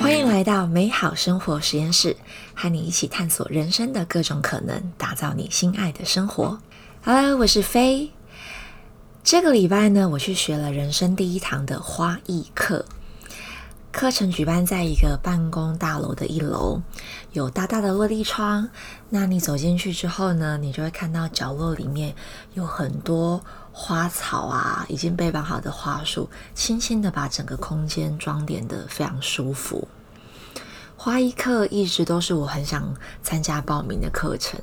欢迎来到美好生活实验室，和你一起探索人生的各种可能，打造你心爱的生活。Hello，我是飞。这个礼拜呢，我去学了人生第一堂的花艺课。课程举办在一个办公大楼的一楼，有大大的落地窗。那你走进去之后呢，你就会看到角落里面有很多花草啊，已经被绑好的花束，轻轻的把整个空间装点的非常舒服。花艺课一直都是我很想参加报名的课程。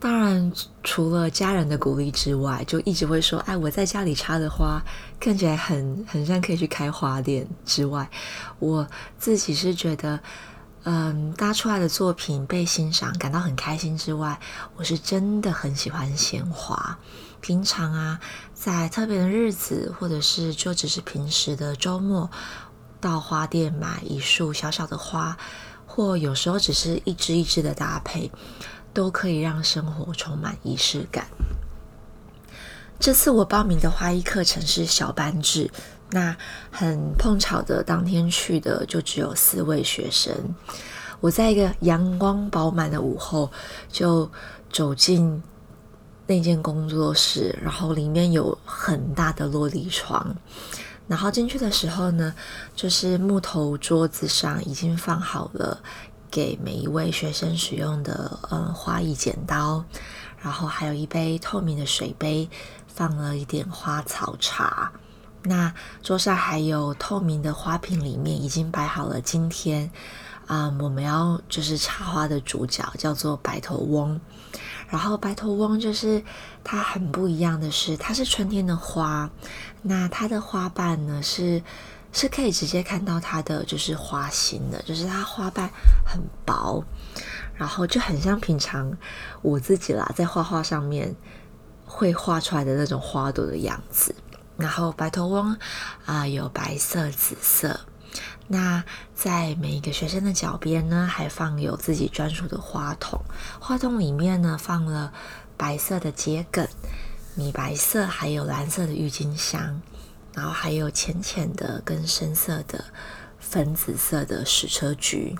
当然，除了家人的鼓励之外，就一直会说：“哎，我在家里插的花看起来很很像可以去开花店。”之外，我自己是觉得，嗯，搭出来的作品被欣赏，感到很开心之外，我是真的很喜欢鲜花。平常啊，在特别的日子，或者是就只是平时的周末，到花店买一束小小的花，或有时候只是一支一支的搭配。都可以让生活充满仪式感。这次我报名的花艺课程是小班制，那很碰巧的，当天去的就只有四位学生。我在一个阳光饱满的午后，就走进那间工作室，然后里面有很大的落地窗。然后进去的时候呢，就是木头桌子上已经放好了。给每一位学生使用的嗯花艺剪刀，然后还有一杯透明的水杯，放了一点花草茶。那桌上还有透明的花瓶，里面已经摆好了今天啊我们要就是插花的主角，叫做白头翁。然后白头翁就是它很不一样的是，它是春天的花，那它的花瓣呢是。是可以直接看到它的就是花心的，就是它花瓣很薄，然后就很像平常我自己啦，在画画上面会画出来的那种花朵的样子。然后白头翁啊，有白色、紫色。那在每一个学生的脚边呢，还放有自己专属的花筒，花筒里面呢放了白色的桔梗、米白色，还有蓝色的郁金香。然后还有浅浅的跟深色的粉紫色的矢车菊。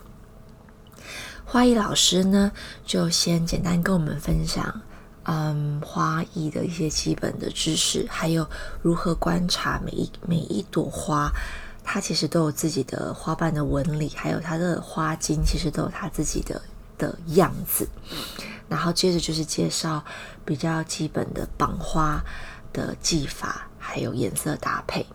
花艺老师呢，就先简单跟我们分享，嗯，花艺的一些基本的知识，还有如何观察每一每一朵花，它其实都有自己的花瓣的纹理，还有它的花茎，其实都有它自己的的样子。然后接着就是介绍比较基本的绑花的技法。还有颜色搭配，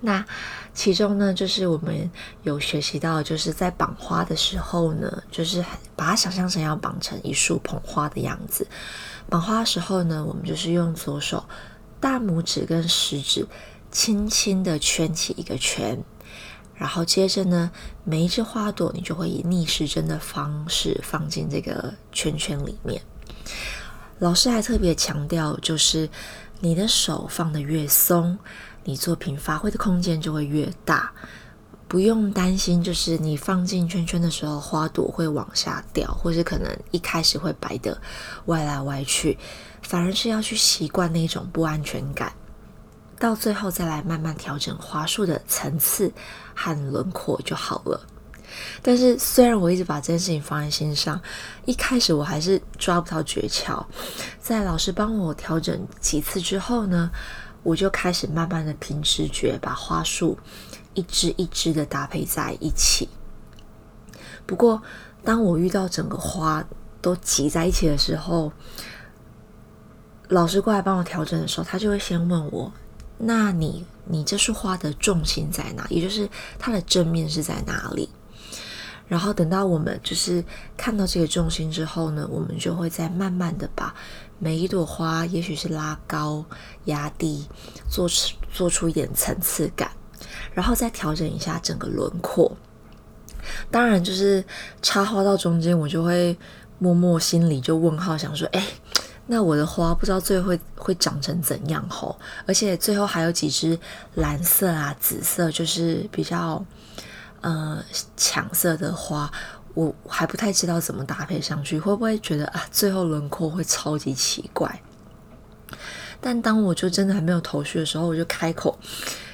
那其中呢，就是我们有学习到，就是在绑花的时候呢，就是把它想象成要绑成一束捧花的样子。绑花的时候呢，我们就是用左手大拇指跟食指轻轻的圈起一个圈，然后接着呢，每一只花朵你就会以逆时针的方式放进这个圈圈里面。老师还特别强调，就是。你的手放得越松，你作品发挥的空间就会越大。不用担心，就是你放进圈圈的时候，花朵会往下掉，或是可能一开始会摆的歪来歪去，反而是要去习惯那种不安全感，到最后再来慢慢调整花束的层次和轮廓就好了。但是，虽然我一直把这件事情放在心上，一开始我还是抓不到诀窍。在老师帮我调整几次之后呢，我就开始慢慢的凭直觉把花束一支一支的搭配在一起。不过，当我遇到整个花都挤在一起的时候，老师过来帮我调整的时候，他就会先问我：“那你你这束花的重心在哪？也就是它的正面是在哪里？”然后等到我们就是看到这个重心之后呢，我们就会再慢慢的把每一朵花，也许是拉高、压低，做出做出一点层次感，然后再调整一下整个轮廓。当然，就是插花到中间，我就会默默心里就问号，想说：哎，那我的花不知道最后会长成怎样吼？而且最后还有几只蓝色啊、紫色，就是比较。呃，抢色的花，我还不太知道怎么搭配上去，会不会觉得啊，最后轮廓会超级奇怪？但当我就真的还没有头绪的时候，我就开口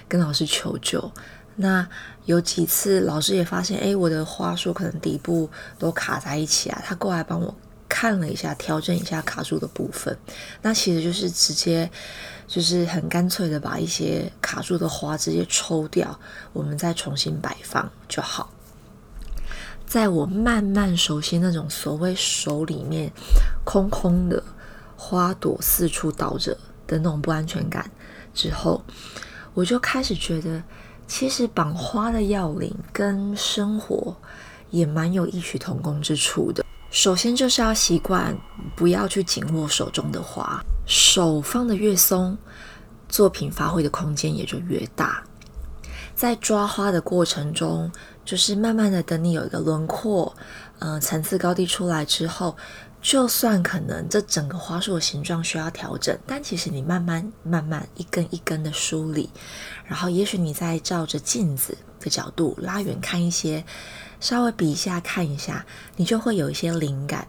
跟老师求救。那有几次老师也发现，哎，我的花束可能底部都卡在一起啊，他过来帮我看了一下，调整一下卡住的部分。那其实就是直接就是很干脆的把一些卡住的花直接抽掉，我们再重新摆放就好。在我慢慢熟悉那种所谓手里面空空的花朵四处倒着的那种不安全感之后，我就开始觉得，其实绑花的要领跟生活也蛮有异曲同工之处的。首先就是要习惯不要去紧握手中的花，手放的越松，作品发挥的空间也就越大。在抓花的过程中，就是慢慢的等你有一个轮廓，嗯，层次高低出来之后，就算可能这整个花束的形状需要调整，但其实你慢慢慢慢一根一根的梳理，然后也许你再照着镜子的角度拉远看一些，稍微比一下看一下，你就会有一些灵感。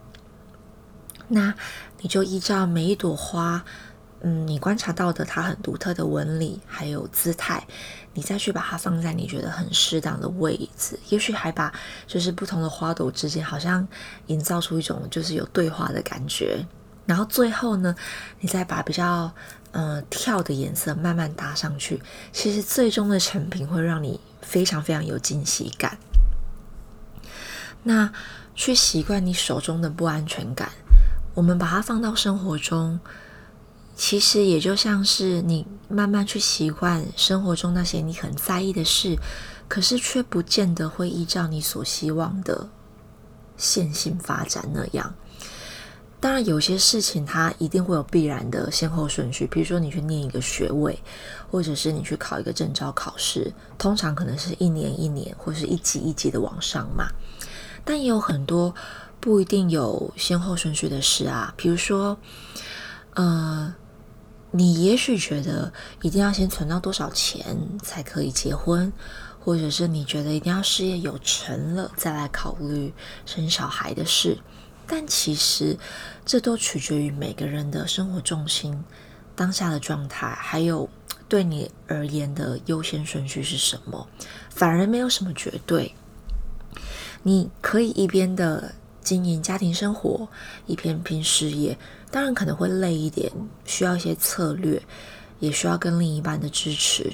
那你就依照每一朵花。嗯，你观察到的它很独特的纹理还有姿态，你再去把它放在你觉得很适当的位置，也许还把就是不同的花朵之间好像营造出一种就是有对话的感觉。然后最后呢，你再把比较嗯跳的颜色慢慢搭上去，其实最终的成品会让你非常非常有惊喜感。那去习惯你手中的不安全感，我们把它放到生活中。其实也就像是你慢慢去习惯生活中那些你很在意的事，可是却不见得会依照你所希望的线性发展那样。当然，有些事情它一定会有必然的先后顺序，比如说你去念一个学位，或者是你去考一个证照考试，通常可能是一年一年，或是一级一级的往上嘛。但也有很多不一定有先后顺序的事啊，比如说，呃。你也许觉得一定要先存到多少钱才可以结婚，或者是你觉得一定要事业有成了再来考虑生小孩的事，但其实这都取决于每个人的生活重心、当下的状态，还有对你而言的优先顺序是什么，反而没有什么绝对。你可以一边的。经营家庭生活，一边拼事业，当然可能会累一点，需要一些策略，也需要跟另一半的支持，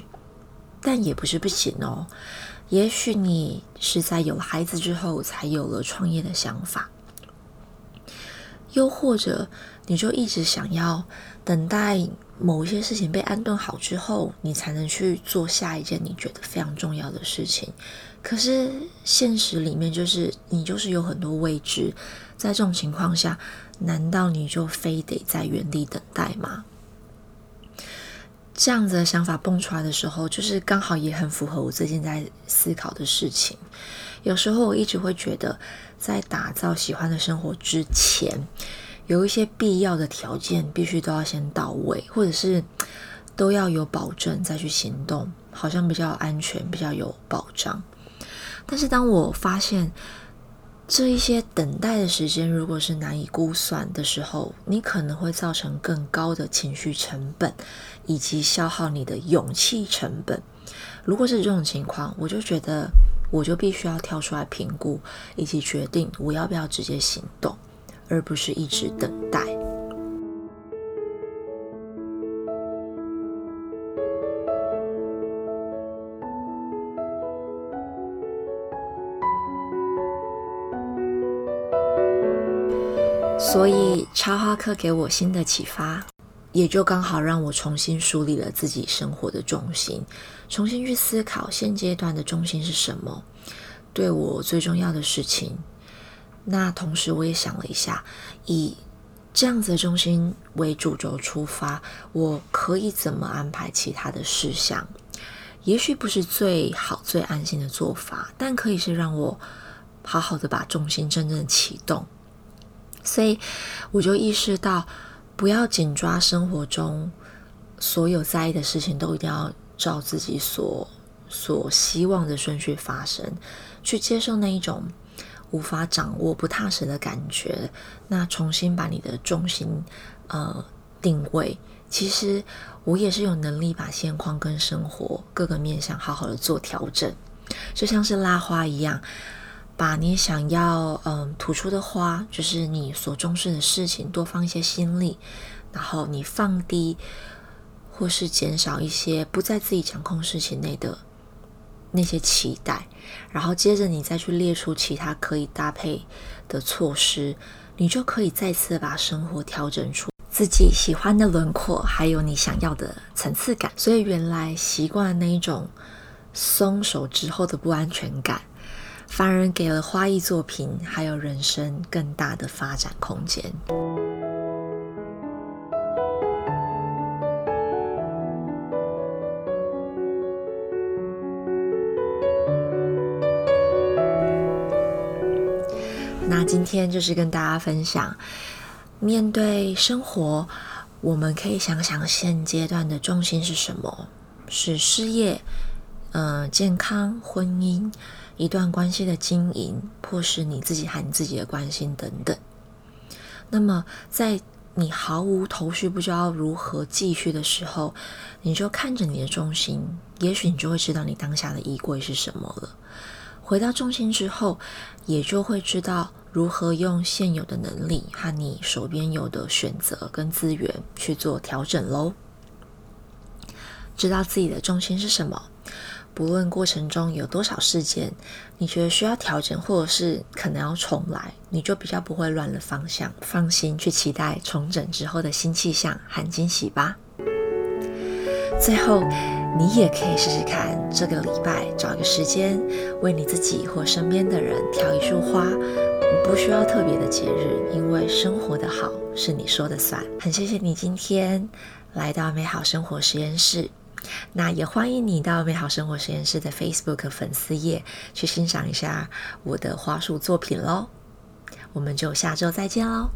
但也不是不行哦。也许你是在有了孩子之后，才有了创业的想法，又或者你就一直想要等待某一些事情被安顿好之后，你才能去做下一件你觉得非常重要的事情。可是现实里面就是你就是有很多未知，在这种情况下，难道你就非得在原地等待吗？这样子的想法蹦出来的时候，就是刚好也很符合我最近在思考的事情。有时候我一直会觉得，在打造喜欢的生活之前，有一些必要的条件必须都要先到位，或者是都要有保证再去行动，好像比较安全，比较有保障。但是当我发现这一些等待的时间如果是难以估算的时候，你可能会造成更高的情绪成本，以及消耗你的勇气成本。如果是这种情况，我就觉得我就必须要跳出来评估，以及决定我要不要直接行动，而不是一直等待。所以插花课给我新的启发，也就刚好让我重新梳理了自己生活的重心，重新去思考现阶段的重心是什么，对我最重要的事情。那同时我也想了一下，以这样子的中心为主轴出发，我可以怎么安排其他的事项？也许不是最好最安心的做法，但可以是让我好好的把重心真正启动。所以我就意识到，不要紧抓生活中所有在意的事情，都一定要照自己所所希望的顺序发生，去接受那一种无法掌握、不踏实的感觉。那重新把你的重心呃定位，其实我也是有能力把现况跟生活各个面向好好的做调整，就像是拉花一样，把你想要嗯吐出的花，就是你所重视的事情，多放一些心力，然后你放低或是减少一些不在自己掌控事情内的那些期待，然后接着你再去列出其他可以搭配的措施，你就可以再次把生活调整出。自己喜欢的轮廓，还有你想要的层次感，所以原来习惯那一种松手之后的不安全感，反而给了花艺作品还有人生更大的发展空间。今天就是跟大家分享。面对生活，我们可以想想现阶段的重心是什么？是事业、嗯，健康、婚姻、一段关系的经营，或是你自己和你自己的关系等等。那么，在你毫无头绪、不知道如何继续的时候，你就看着你的重心，也许你就会知道你当下的衣柜是什么了。回到重心之后，也就会知道。如何用现有的能力和你手边有的选择跟资源去做调整喽？知道自己的重心是什么，不论过程中有多少事件，你觉得需要调整，或者是可能要重来，你就比较不会乱了方向，放心去期待重整之后的新气象和惊喜吧。最后，你也可以试试看，这个礼拜找个时间，为你自己或身边的人挑一束花。不需要特别的节日，因为生活的好是你说的算。很谢谢你今天来到美好生活实验室，那也欢迎你到美好生活实验室的 Facebook 粉丝页去欣赏一下我的花束作品喽。我们就下周再见喽。